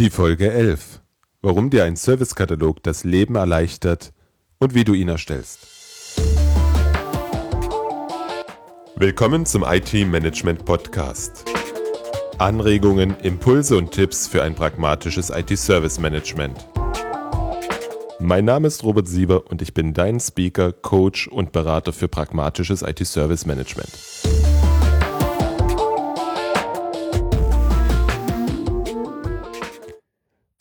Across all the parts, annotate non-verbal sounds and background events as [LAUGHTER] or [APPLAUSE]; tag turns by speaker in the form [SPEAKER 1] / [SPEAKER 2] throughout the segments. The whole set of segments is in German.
[SPEAKER 1] Die Folge 11. Warum dir ein Servicekatalog das Leben erleichtert und wie du ihn erstellst. Willkommen zum IT Management Podcast. Anregungen, Impulse und Tipps für ein pragmatisches IT-Service Management. Mein Name ist Robert Sieber und ich bin dein Speaker, Coach und Berater für pragmatisches IT-Service Management.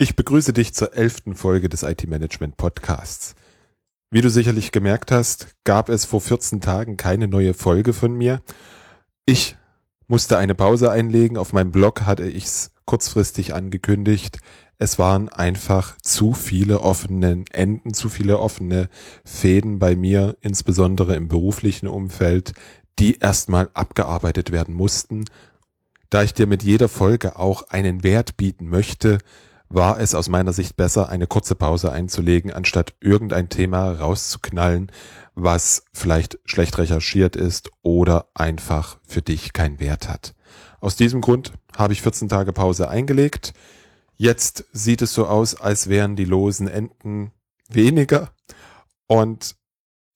[SPEAKER 1] Ich begrüße dich zur elften Folge des IT-Management Podcasts. Wie du sicherlich gemerkt hast, gab es vor 14 Tagen keine neue Folge von mir. Ich musste eine Pause einlegen. Auf meinem Blog hatte ich es kurzfristig angekündigt. Es waren einfach zu viele offene Enden, zu viele offene Fäden bei mir, insbesondere im beruflichen Umfeld, die erstmal abgearbeitet werden mussten. Da ich dir mit jeder Folge auch einen Wert bieten möchte, war es aus meiner Sicht besser, eine kurze Pause einzulegen, anstatt irgendein Thema rauszuknallen, was vielleicht schlecht recherchiert ist oder einfach für dich keinen Wert hat. Aus diesem Grund habe ich 14 Tage Pause eingelegt. Jetzt sieht es so aus, als wären die losen Enden weniger und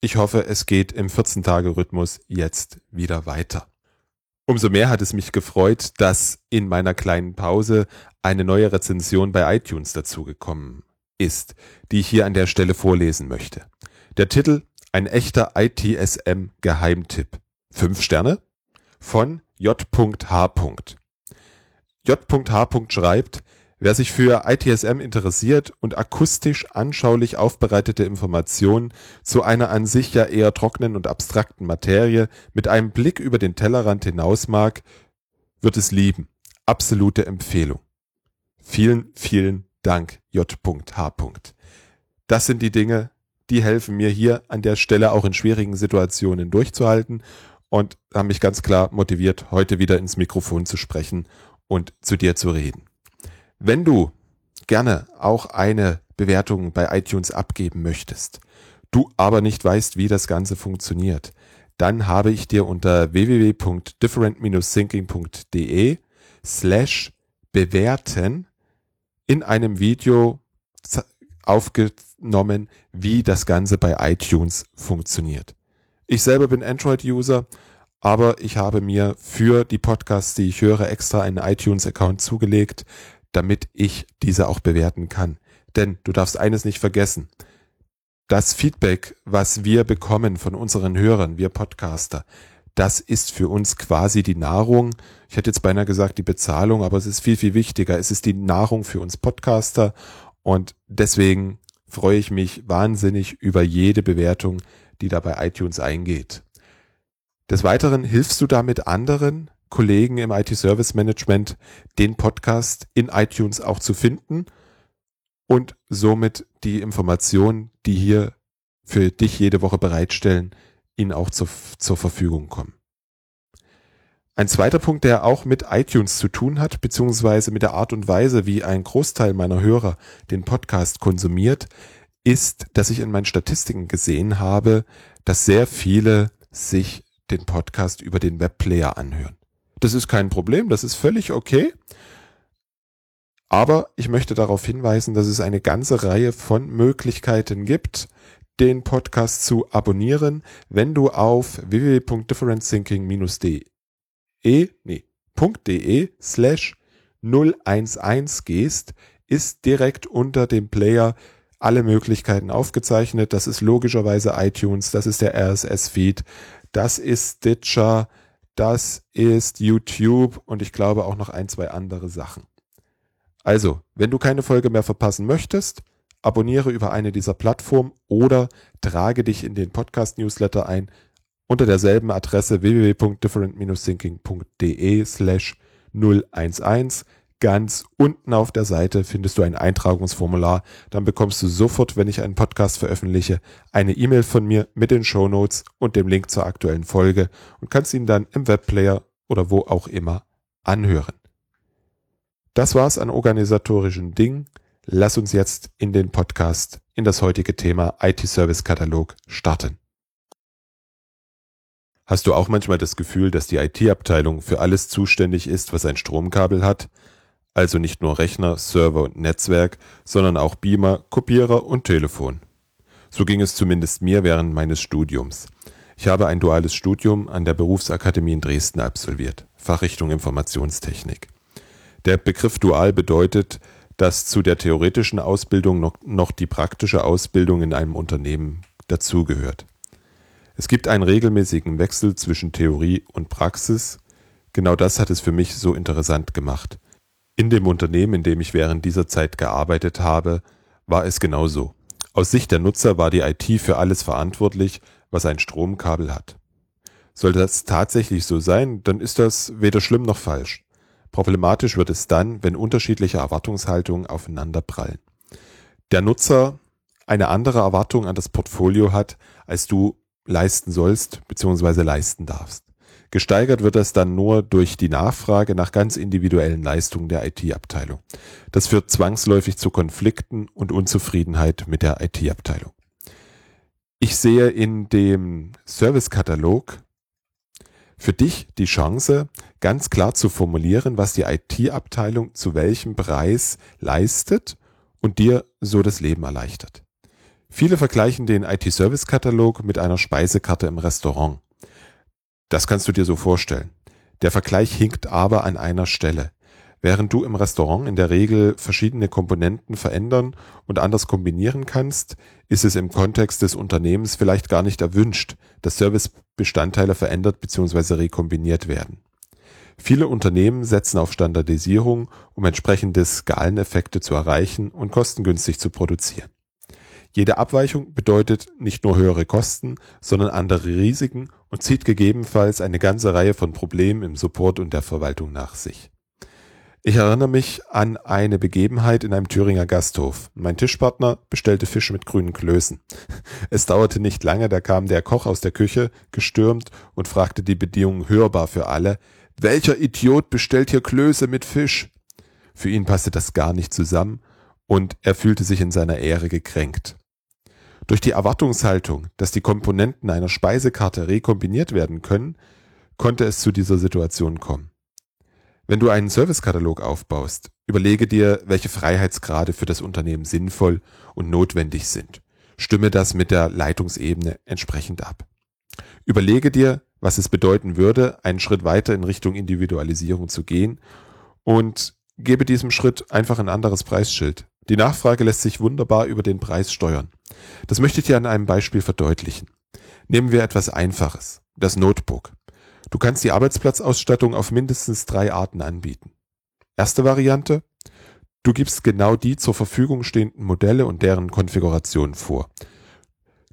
[SPEAKER 1] ich hoffe, es geht im 14-Tage-Rhythmus jetzt wieder weiter. Umso mehr hat es mich gefreut, dass in meiner kleinen Pause eine neue Rezension bei iTunes dazugekommen ist, die ich hier an der Stelle vorlesen möchte. Der Titel Ein echter ITSM-Geheimtipp. Fünf Sterne von J.H. J.H. schreibt, Wer sich für ITSM interessiert und akustisch anschaulich aufbereitete Informationen zu einer an sich ja eher trockenen und abstrakten Materie mit einem Blick über den Tellerrand hinaus mag, wird es lieben. Absolute Empfehlung. Vielen, vielen Dank, J.H. Das sind die Dinge, die helfen mir hier an der Stelle auch in schwierigen Situationen durchzuhalten und haben mich ganz klar motiviert, heute wieder ins Mikrofon zu sprechen und zu dir zu reden. Wenn du gerne auch eine Bewertung bei iTunes abgeben möchtest, du aber nicht weißt, wie das Ganze funktioniert, dann habe ich dir unter www.different-thinking.de slash bewerten in einem Video aufgenommen, wie das Ganze bei iTunes funktioniert. Ich selber bin Android-User, aber ich habe mir für die Podcasts, die ich höre, extra einen iTunes-Account zugelegt, damit ich diese auch bewerten kann. Denn du darfst eines nicht vergessen. Das Feedback, was wir bekommen von unseren Hörern, wir Podcaster, das ist für uns quasi die Nahrung. Ich hätte jetzt beinahe gesagt die Bezahlung, aber es ist viel, viel wichtiger. Es ist die Nahrung für uns Podcaster und deswegen freue ich mich wahnsinnig über jede Bewertung, die da bei iTunes eingeht. Des Weiteren hilfst du damit anderen, Kollegen im IT-Service Management den Podcast in iTunes auch zu finden und somit die Informationen, die hier für dich jede Woche bereitstellen, ihnen auch zur, zur Verfügung kommen. Ein zweiter Punkt, der auch mit iTunes zu tun hat, beziehungsweise mit der Art und Weise, wie ein Großteil meiner Hörer den Podcast konsumiert, ist, dass ich in meinen Statistiken gesehen habe, dass sehr viele sich den Podcast über den Webplayer anhören. Das ist kein Problem, das ist völlig okay. Aber ich möchte darauf hinweisen, dass es eine ganze Reihe von Möglichkeiten gibt, den Podcast zu abonnieren, wenn du auf www.differentthinking-de nee, .de slash 011 gehst, ist direkt unter dem Player alle Möglichkeiten aufgezeichnet. Das ist logischerweise iTunes, das ist der RSS-Feed, das ist Stitcher, das ist YouTube und ich glaube auch noch ein, zwei andere Sachen. Also, wenn du keine Folge mehr verpassen möchtest, abonniere über eine dieser Plattformen oder trage dich in den Podcast-Newsletter ein unter derselben Adresse www.different-thinking.de slash 011 Ganz unten auf der Seite findest du ein Eintragungsformular. Dann bekommst du sofort, wenn ich einen Podcast veröffentliche, eine E-Mail von mir mit den Show Notes und dem Link zur aktuellen Folge und kannst ihn dann im Webplayer oder wo auch immer anhören. Das war's an organisatorischen Dingen. Lass uns jetzt in den Podcast, in das heutige Thema IT-Service-Katalog starten. Hast du auch manchmal das Gefühl, dass die IT-Abteilung für alles zuständig ist, was ein Stromkabel hat? Also nicht nur Rechner, Server und Netzwerk, sondern auch Beamer, Kopierer und Telefon. So ging es zumindest mir während meines Studiums. Ich habe ein duales Studium an der Berufsakademie in Dresden absolviert, Fachrichtung Informationstechnik. Der Begriff dual bedeutet, dass zu der theoretischen Ausbildung noch, noch die praktische Ausbildung in einem Unternehmen dazugehört. Es gibt einen regelmäßigen Wechsel zwischen Theorie und Praxis. Genau das hat es für mich so interessant gemacht. In dem Unternehmen, in dem ich während dieser Zeit gearbeitet habe, war es genauso. Aus Sicht der Nutzer war die IT für alles verantwortlich, was ein Stromkabel hat. Sollte das tatsächlich so sein, dann ist das weder schlimm noch falsch. Problematisch wird es dann, wenn unterschiedliche Erwartungshaltungen aufeinander prallen. Der Nutzer eine andere Erwartung an das Portfolio hat, als du leisten sollst bzw. leisten darfst. Gesteigert wird das dann nur durch die Nachfrage nach ganz individuellen Leistungen der IT-Abteilung. Das führt zwangsläufig zu Konflikten und Unzufriedenheit mit der IT-Abteilung. Ich sehe in dem Servicekatalog für dich die Chance, ganz klar zu formulieren, was die IT-Abteilung zu welchem Preis leistet und dir so das Leben erleichtert. Viele vergleichen den IT-Service-Katalog mit einer Speisekarte im Restaurant. Das kannst du dir so vorstellen. Der Vergleich hinkt aber an einer Stelle. Während du im Restaurant in der Regel verschiedene Komponenten verändern und anders kombinieren kannst, ist es im Kontext des Unternehmens vielleicht gar nicht erwünscht, dass Servicebestandteile verändert bzw. rekombiniert werden. Viele Unternehmen setzen auf Standardisierung, um entsprechende Skaleneffekte zu erreichen und kostengünstig zu produzieren. Jede Abweichung bedeutet nicht nur höhere Kosten, sondern andere Risiken und zieht gegebenenfalls eine ganze Reihe von Problemen im Support und der Verwaltung nach sich. Ich erinnere mich an eine Begebenheit in einem Thüringer Gasthof. Mein Tischpartner bestellte Fisch mit grünen Klößen. Es dauerte nicht lange, da kam der Koch aus der Küche gestürmt und fragte die Bedienung hörbar für alle, welcher Idiot bestellt hier Klöße mit Fisch? Für ihn passte das gar nicht zusammen und er fühlte sich in seiner Ehre gekränkt. Durch die Erwartungshaltung, dass die Komponenten einer Speisekarte rekombiniert werden können, konnte es zu dieser Situation kommen. Wenn du einen Servicekatalog aufbaust, überlege dir, welche Freiheitsgrade für das Unternehmen sinnvoll und notwendig sind. Stimme das mit der Leitungsebene entsprechend ab. Überlege dir, was es bedeuten würde, einen Schritt weiter in Richtung Individualisierung zu gehen und gebe diesem Schritt einfach ein anderes Preisschild. Die Nachfrage lässt sich wunderbar über den Preis steuern. Das möchte ich dir an einem Beispiel verdeutlichen. Nehmen wir etwas Einfaches, das Notebook. Du kannst die Arbeitsplatzausstattung auf mindestens drei Arten anbieten. Erste Variante, du gibst genau die zur Verfügung stehenden Modelle und deren Konfiguration vor.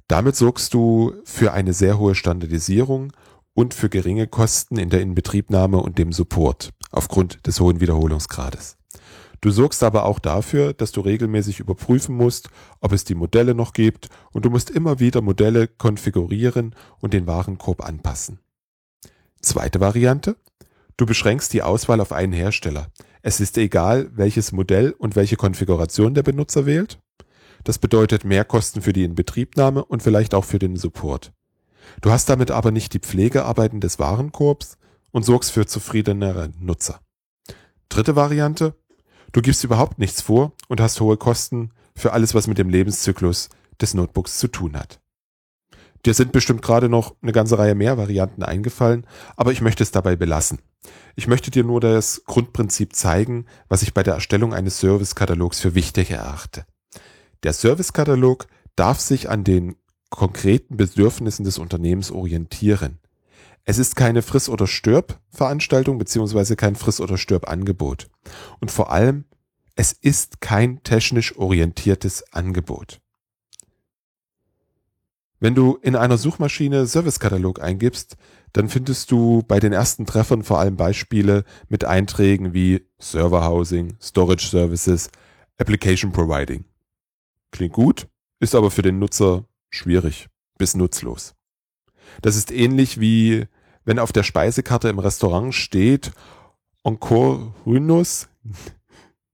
[SPEAKER 1] Damit sorgst du für eine sehr hohe Standardisierung und für geringe Kosten in der Inbetriebnahme und dem Support aufgrund des hohen Wiederholungsgrades. Du sorgst aber auch dafür, dass du regelmäßig überprüfen musst, ob es die Modelle noch gibt und du musst immer wieder Modelle konfigurieren und den Warenkorb anpassen. Zweite Variante. Du beschränkst die Auswahl auf einen Hersteller. Es ist egal, welches Modell und welche Konfiguration der Benutzer wählt. Das bedeutet mehr Kosten für die Inbetriebnahme und vielleicht auch für den Support. Du hast damit aber nicht die Pflegearbeiten des Warenkorbs und sorgst für zufriedenere Nutzer. Dritte Variante. Du gibst überhaupt nichts vor und hast hohe Kosten für alles, was mit dem Lebenszyklus des Notebooks zu tun hat. Dir sind bestimmt gerade noch eine ganze Reihe mehr Varianten eingefallen, aber ich möchte es dabei belassen. Ich möchte dir nur das Grundprinzip zeigen, was ich bei der Erstellung eines Servicekatalogs für wichtig erachte. Der Servicekatalog darf sich an den konkreten Bedürfnissen des Unternehmens orientieren. Es ist keine Friss- oder Stirb-Veranstaltung beziehungsweise kein Friss- oder Stirb-Angebot. Und vor allem, es ist kein technisch orientiertes Angebot. Wenn du in einer Suchmaschine Servicekatalog eingibst, dann findest du bei den ersten Treffern vor allem Beispiele mit Einträgen wie Server Housing, Storage Services, Application Providing. Klingt gut, ist aber für den Nutzer schwierig bis nutzlos. Das ist ähnlich wie wenn auf der Speisekarte im Restaurant steht Encore Hunus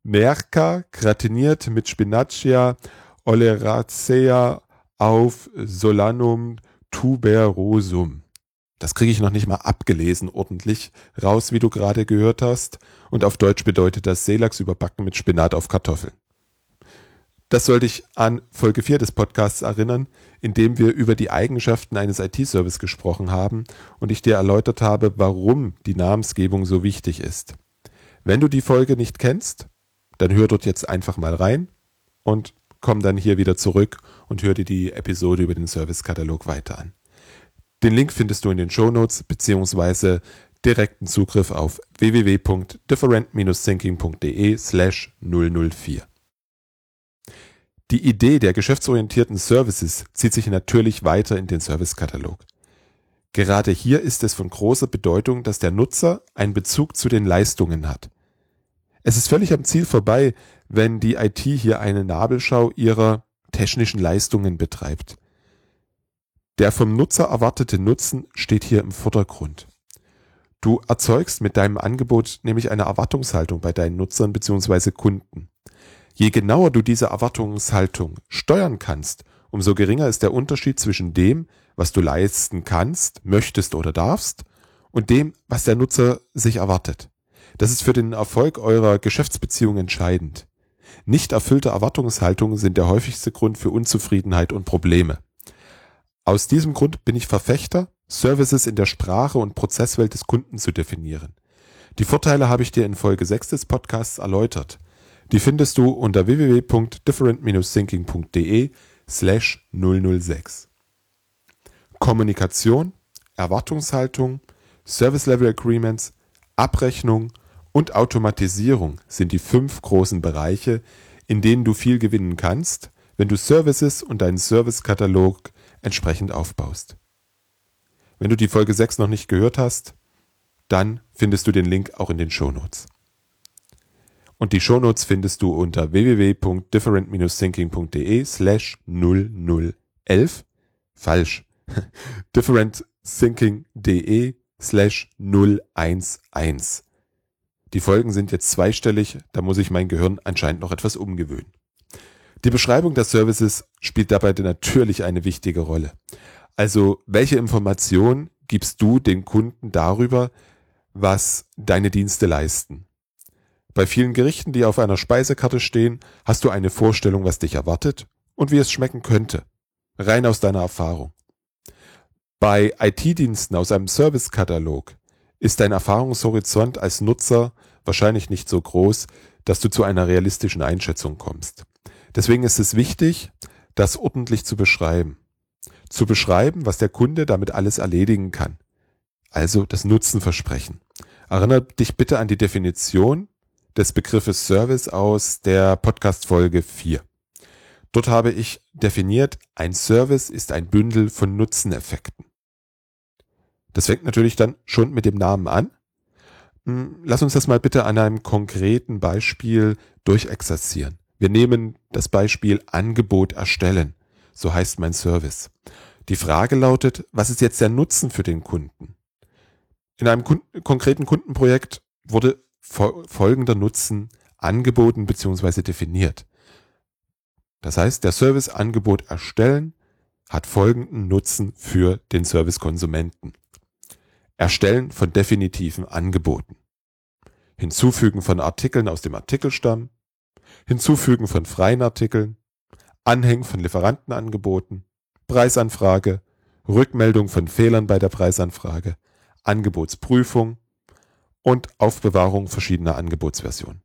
[SPEAKER 1] Nerca gratiniert mit Spinacia oleracea auf Solanum tuberosum. Das kriege ich noch nicht mal abgelesen ordentlich raus, wie du gerade gehört hast. Und auf Deutsch bedeutet das Seelachs überbacken mit Spinat auf Kartoffeln. Das sollte ich an Folge 4 des Podcasts erinnern, in dem wir über die Eigenschaften eines IT-Service gesprochen haben und ich dir erläutert habe, warum die Namensgebung so wichtig ist. Wenn du die Folge nicht kennst, dann hör dort jetzt einfach mal rein und komm dann hier wieder zurück und hör dir die Episode über den Servicekatalog weiter an. Den Link findest du in den Show Notes beziehungsweise direkten Zugriff auf www.different-thinking.de slash 004. Die Idee der geschäftsorientierten Services zieht sich natürlich weiter in den Servicekatalog. Gerade hier ist es von großer Bedeutung, dass der Nutzer einen Bezug zu den Leistungen hat. Es ist völlig am Ziel vorbei, wenn die IT hier eine Nabelschau ihrer technischen Leistungen betreibt. Der vom Nutzer erwartete Nutzen steht hier im Vordergrund. Du erzeugst mit deinem Angebot nämlich eine Erwartungshaltung bei deinen Nutzern bzw. Kunden. Je genauer du diese Erwartungshaltung steuern kannst, umso geringer ist der Unterschied zwischen dem, was du leisten kannst, möchtest oder darfst, und dem, was der Nutzer sich erwartet. Das ist für den Erfolg eurer Geschäftsbeziehung entscheidend. Nicht erfüllte Erwartungshaltungen sind der häufigste Grund für Unzufriedenheit und Probleme. Aus diesem Grund bin ich Verfechter, Services in der Sprache und Prozesswelt des Kunden zu definieren. Die Vorteile habe ich dir in Folge 6 des Podcasts erläutert. Die findest du unter www.different-thinking.de slash 006. Kommunikation, Erwartungshaltung, Service Level Agreements, Abrechnung und Automatisierung sind die fünf großen Bereiche, in denen du viel gewinnen kannst, wenn du Services und deinen Servicekatalog entsprechend aufbaust. Wenn du die Folge 6 noch nicht gehört hast, dann findest du den Link auch in den Shownotes. Und die Shownotes findest du unter www.different-thinking.de slash 0011. Falsch. [LAUGHS] differentthinking.de slash 011. Die Folgen sind jetzt zweistellig, da muss ich mein Gehirn anscheinend noch etwas umgewöhnen. Die Beschreibung der Services spielt dabei natürlich eine wichtige Rolle. Also, welche Informationen gibst du den Kunden darüber, was deine Dienste leisten? Bei vielen Gerichten, die auf einer Speisekarte stehen, hast du eine Vorstellung, was dich erwartet und wie es schmecken könnte. Rein aus deiner Erfahrung. Bei IT-Diensten aus einem Servicekatalog ist dein Erfahrungshorizont als Nutzer wahrscheinlich nicht so groß, dass du zu einer realistischen Einschätzung kommst. Deswegen ist es wichtig, das ordentlich zu beschreiben. Zu beschreiben, was der Kunde damit alles erledigen kann. Also das Nutzenversprechen. Erinnere dich bitte an die Definition des Begriffes Service aus der Podcast-Folge 4. Dort habe ich definiert, ein Service ist ein Bündel von Nutzeneffekten. Das fängt natürlich dann schon mit dem Namen an. Hm, lass uns das mal bitte an einem konkreten Beispiel durchexerzieren. Wir nehmen das Beispiel Angebot erstellen. So heißt mein Service. Die Frage lautet, was ist jetzt der Nutzen für den Kunden? In einem Kunden, konkreten Kundenprojekt wurde folgender Nutzen angeboten bzw. definiert. Das heißt, der Serviceangebot erstellen hat folgenden Nutzen für den Servicekonsumenten. Erstellen von definitiven Angeboten. Hinzufügen von Artikeln aus dem Artikelstamm. Hinzufügen von freien Artikeln. Anhängen von Lieferantenangeboten. Preisanfrage. Rückmeldung von Fehlern bei der Preisanfrage. Angebotsprüfung und Aufbewahrung verschiedener Angebotsversionen.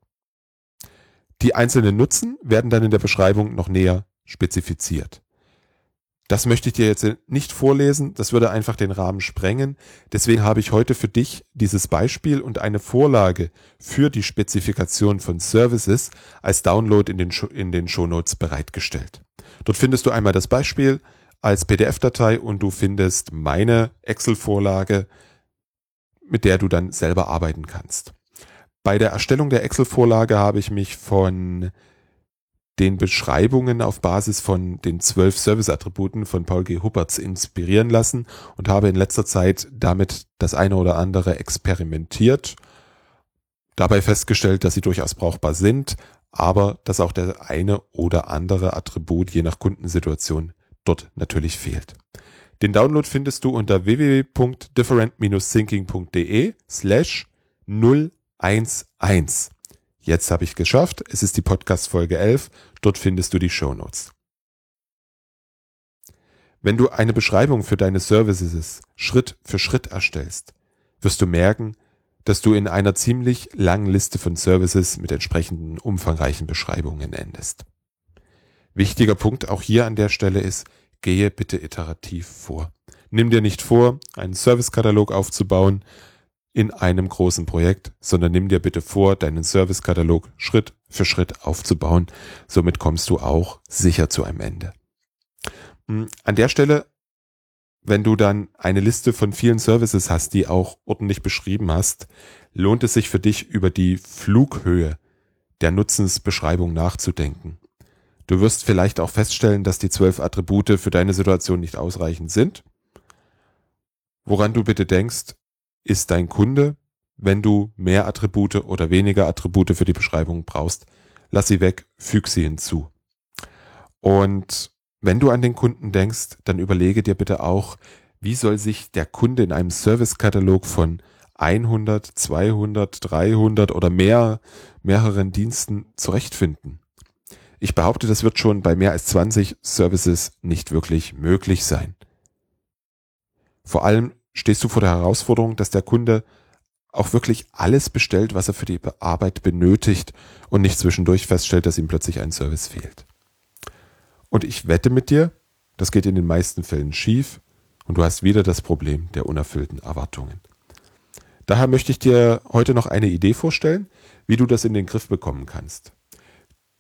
[SPEAKER 1] Die einzelnen Nutzen werden dann in der Beschreibung noch näher spezifiziert. Das möchte ich dir jetzt nicht vorlesen, das würde einfach den Rahmen sprengen. Deswegen habe ich heute für dich dieses Beispiel und eine Vorlage für die Spezifikation von Services als Download in den, in den Shownotes bereitgestellt. Dort findest du einmal das Beispiel als PDF-Datei und du findest meine Excel-Vorlage mit der du dann selber arbeiten kannst. Bei der Erstellung der Excel-Vorlage habe ich mich von den Beschreibungen auf Basis von den zwölf Service-Attributen von Paul G. Huppertz inspirieren lassen und habe in letzter Zeit damit das eine oder andere experimentiert, dabei festgestellt, dass sie durchaus brauchbar sind, aber dass auch der eine oder andere Attribut je nach Kundensituation dort natürlich fehlt. Den Download findest du unter www.different-thinking.de slash 011. Jetzt habe ich geschafft. Es ist die Podcast Folge 11. Dort findest du die Show Notes. Wenn du eine Beschreibung für deine Services Schritt für Schritt erstellst, wirst du merken, dass du in einer ziemlich langen Liste von Services mit entsprechenden umfangreichen Beschreibungen endest. Wichtiger Punkt auch hier an der Stelle ist, gehe bitte iterativ vor. Nimm dir nicht vor, einen Servicekatalog aufzubauen in einem großen Projekt, sondern nimm dir bitte vor, deinen Servicekatalog Schritt für Schritt aufzubauen. Somit kommst du auch sicher zu einem Ende. Hm, an der Stelle, wenn du dann eine Liste von vielen Services hast, die auch ordentlich beschrieben hast, lohnt es sich für dich über die Flughöhe der Nutzensbeschreibung nachzudenken. Du wirst vielleicht auch feststellen, dass die zwölf Attribute für deine Situation nicht ausreichend sind. Woran du bitte denkst, ist dein Kunde. Wenn du mehr Attribute oder weniger Attribute für die Beschreibung brauchst, lass sie weg, füg sie hinzu. Und wenn du an den Kunden denkst, dann überlege dir bitte auch, wie soll sich der Kunde in einem Servicekatalog von 100, 200, 300 oder mehr, mehreren Diensten zurechtfinden. Ich behaupte, das wird schon bei mehr als 20 Services nicht wirklich möglich sein. Vor allem stehst du vor der Herausforderung, dass der Kunde auch wirklich alles bestellt, was er für die Arbeit benötigt und nicht zwischendurch feststellt, dass ihm plötzlich ein Service fehlt. Und ich wette mit dir, das geht in den meisten Fällen schief und du hast wieder das Problem der unerfüllten Erwartungen. Daher möchte ich dir heute noch eine Idee vorstellen, wie du das in den Griff bekommen kannst.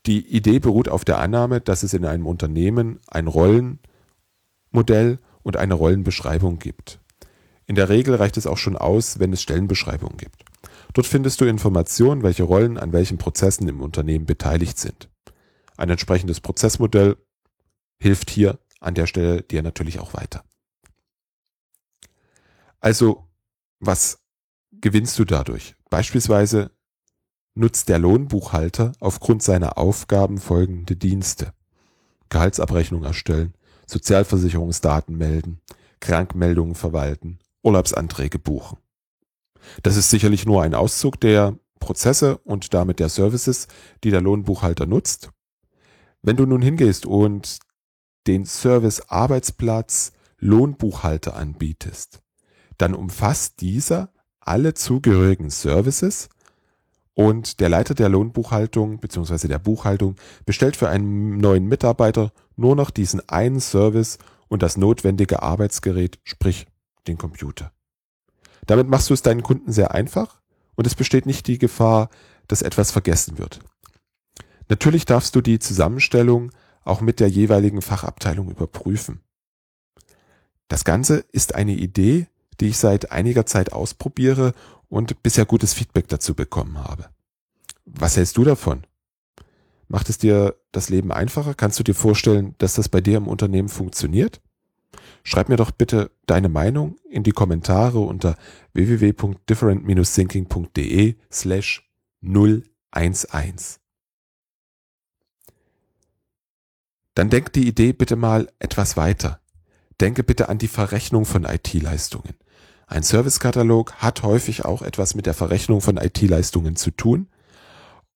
[SPEAKER 1] Die Idee beruht auf der Annahme, dass es in einem Unternehmen ein Rollenmodell und eine Rollenbeschreibung gibt. In der Regel reicht es auch schon aus, wenn es Stellenbeschreibungen gibt. Dort findest du Informationen, welche Rollen an welchen Prozessen im Unternehmen beteiligt sind. Ein entsprechendes Prozessmodell hilft hier an der Stelle dir natürlich auch weiter. Also, was gewinnst du dadurch? Beispielsweise nutzt der Lohnbuchhalter aufgrund seiner Aufgaben folgende Dienste. Gehaltsabrechnung erstellen, Sozialversicherungsdaten melden, Krankmeldungen verwalten, Urlaubsanträge buchen. Das ist sicherlich nur ein Auszug der Prozesse und damit der Services, die der Lohnbuchhalter nutzt. Wenn du nun hingehst und den Service Arbeitsplatz Lohnbuchhalter anbietest, dann umfasst dieser alle zugehörigen Services und der Leiter der Lohnbuchhaltung bzw. der Buchhaltung bestellt für einen neuen Mitarbeiter nur noch diesen einen Service und das notwendige Arbeitsgerät, sprich den Computer. Damit machst du es deinen Kunden sehr einfach und es besteht nicht die Gefahr, dass etwas vergessen wird. Natürlich darfst du die Zusammenstellung auch mit der jeweiligen Fachabteilung überprüfen. Das Ganze ist eine Idee, die ich seit einiger Zeit ausprobiere und bisher gutes Feedback dazu bekommen habe. Was hältst du davon? Macht es dir das Leben einfacher? Kannst du dir vorstellen, dass das bei dir im Unternehmen funktioniert? Schreib mir doch bitte deine Meinung in die Kommentare unter www.different-thinking.de slash 011. Dann denk die Idee bitte mal etwas weiter. Denke bitte an die Verrechnung von IT-Leistungen. Ein Servicekatalog hat häufig auch etwas mit der Verrechnung von IT-Leistungen zu tun.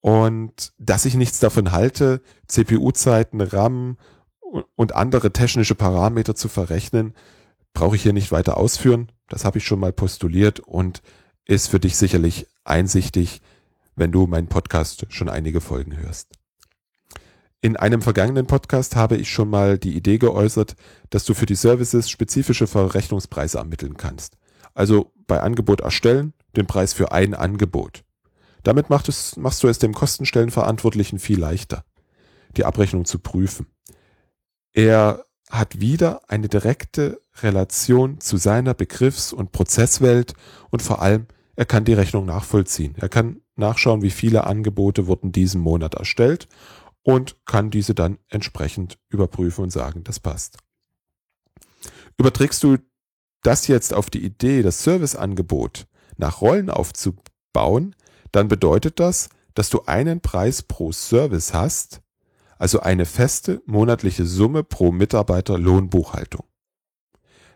[SPEAKER 1] Und dass ich nichts davon halte, CPU-Zeiten, RAM und andere technische Parameter zu verrechnen, brauche ich hier nicht weiter ausführen. Das habe ich schon mal postuliert und ist für dich sicherlich einsichtig, wenn du meinen Podcast schon einige Folgen hörst. In einem vergangenen Podcast habe ich schon mal die Idee geäußert, dass du für die Services spezifische Verrechnungspreise ermitteln kannst. Also bei Angebot erstellen, den Preis für ein Angebot. Damit machst du es dem Kostenstellenverantwortlichen viel leichter, die Abrechnung zu prüfen. Er hat wieder eine direkte Relation zu seiner Begriffs- und Prozesswelt und vor allem, er kann die Rechnung nachvollziehen. Er kann nachschauen, wie viele Angebote wurden diesen Monat erstellt und kann diese dann entsprechend überprüfen und sagen, das passt. Überträgst du das jetzt auf die Idee, das Serviceangebot nach Rollen aufzubauen, dann bedeutet das, dass du einen Preis pro Service hast, also eine feste monatliche Summe pro Mitarbeiter Lohnbuchhaltung.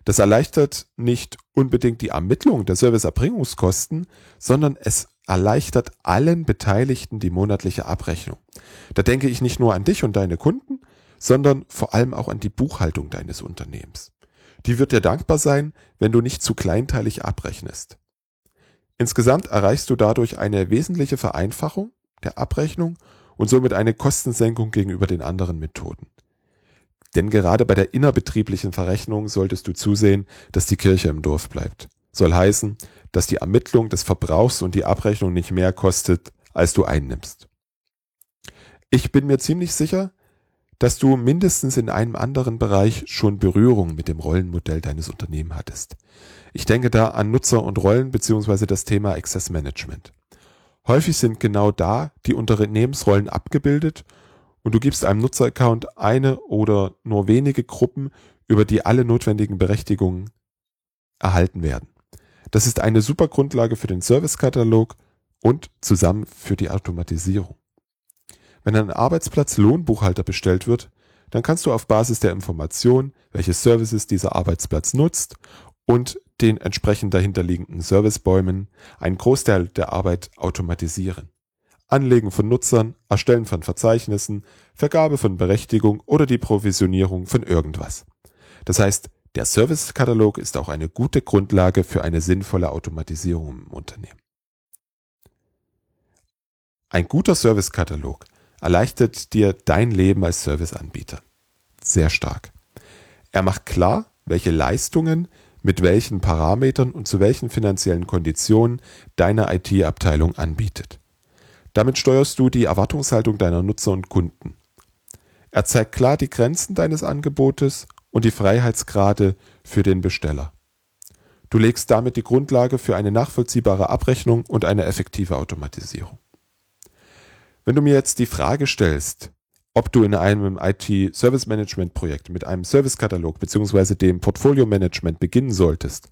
[SPEAKER 1] Das erleichtert nicht unbedingt die Ermittlung der Serviceerbringungskosten, sondern es erleichtert allen Beteiligten die monatliche Abrechnung. Da denke ich nicht nur an dich und deine Kunden, sondern vor allem auch an die Buchhaltung deines Unternehmens. Die wird dir dankbar sein, wenn du nicht zu kleinteilig abrechnest. Insgesamt erreichst du dadurch eine wesentliche Vereinfachung der Abrechnung und somit eine Kostensenkung gegenüber den anderen Methoden. Denn gerade bei der innerbetrieblichen Verrechnung solltest du zusehen, dass die Kirche im Dorf bleibt. Soll heißen, dass die Ermittlung des Verbrauchs und die Abrechnung nicht mehr kostet, als du einnimmst. Ich bin mir ziemlich sicher, dass du mindestens in einem anderen Bereich schon Berührung mit dem Rollenmodell deines Unternehmens hattest. Ich denke da an Nutzer und Rollen beziehungsweise das Thema Access Management. Häufig sind genau da die Unternehmensrollen abgebildet und du gibst einem Nutzeraccount eine oder nur wenige Gruppen, über die alle notwendigen Berechtigungen erhalten werden. Das ist eine super Grundlage für den Servicekatalog und zusammen für die Automatisierung. Wenn ein Arbeitsplatz Lohnbuchhalter bestellt wird, dann kannst du auf Basis der Information, welche Services dieser Arbeitsplatz nutzt und den entsprechend dahinterliegenden Servicebäumen einen Großteil der Arbeit automatisieren. Anlegen von Nutzern, Erstellen von Verzeichnissen, Vergabe von Berechtigung oder die Provisionierung von irgendwas. Das heißt, der Servicekatalog ist auch eine gute Grundlage für eine sinnvolle Automatisierung im Unternehmen. Ein guter Servicekatalog erleichtert dir dein Leben als Serviceanbieter. Sehr stark. Er macht klar, welche Leistungen mit welchen Parametern und zu welchen finanziellen Konditionen deine IT-Abteilung anbietet. Damit steuerst du die Erwartungshaltung deiner Nutzer und Kunden. Er zeigt klar die Grenzen deines Angebotes und die Freiheitsgrade für den Besteller. Du legst damit die Grundlage für eine nachvollziehbare Abrechnung und eine effektive Automatisierung. Wenn du mir jetzt die Frage stellst, ob du in einem IT-Service-Management-Projekt mit einem Servicekatalog bzw. dem Portfolio-Management beginnen solltest,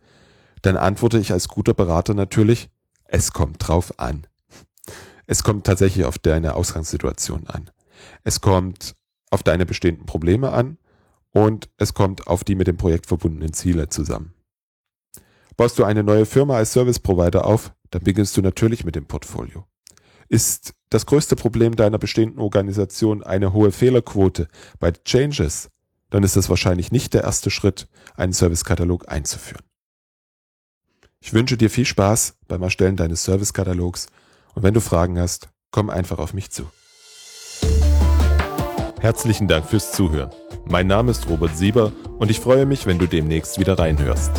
[SPEAKER 1] dann antworte ich als guter Berater natürlich, es kommt drauf an. Es kommt tatsächlich auf deine Ausgangssituation an. Es kommt auf deine bestehenden Probleme an und es kommt auf die mit dem Projekt verbundenen Ziele zusammen. Baust du eine neue Firma als Service Provider auf, dann beginnst du natürlich mit dem Portfolio. Ist das größte Problem deiner bestehenden Organisation eine hohe Fehlerquote bei Changes, dann ist das wahrscheinlich nicht der erste Schritt, einen Servicekatalog einzuführen. Ich wünsche dir viel Spaß beim Erstellen deines Servicekatalogs und wenn du Fragen hast, komm einfach auf mich zu. Herzlichen Dank fürs Zuhören. Mein Name ist Robert Sieber und ich freue mich, wenn du demnächst wieder reinhörst.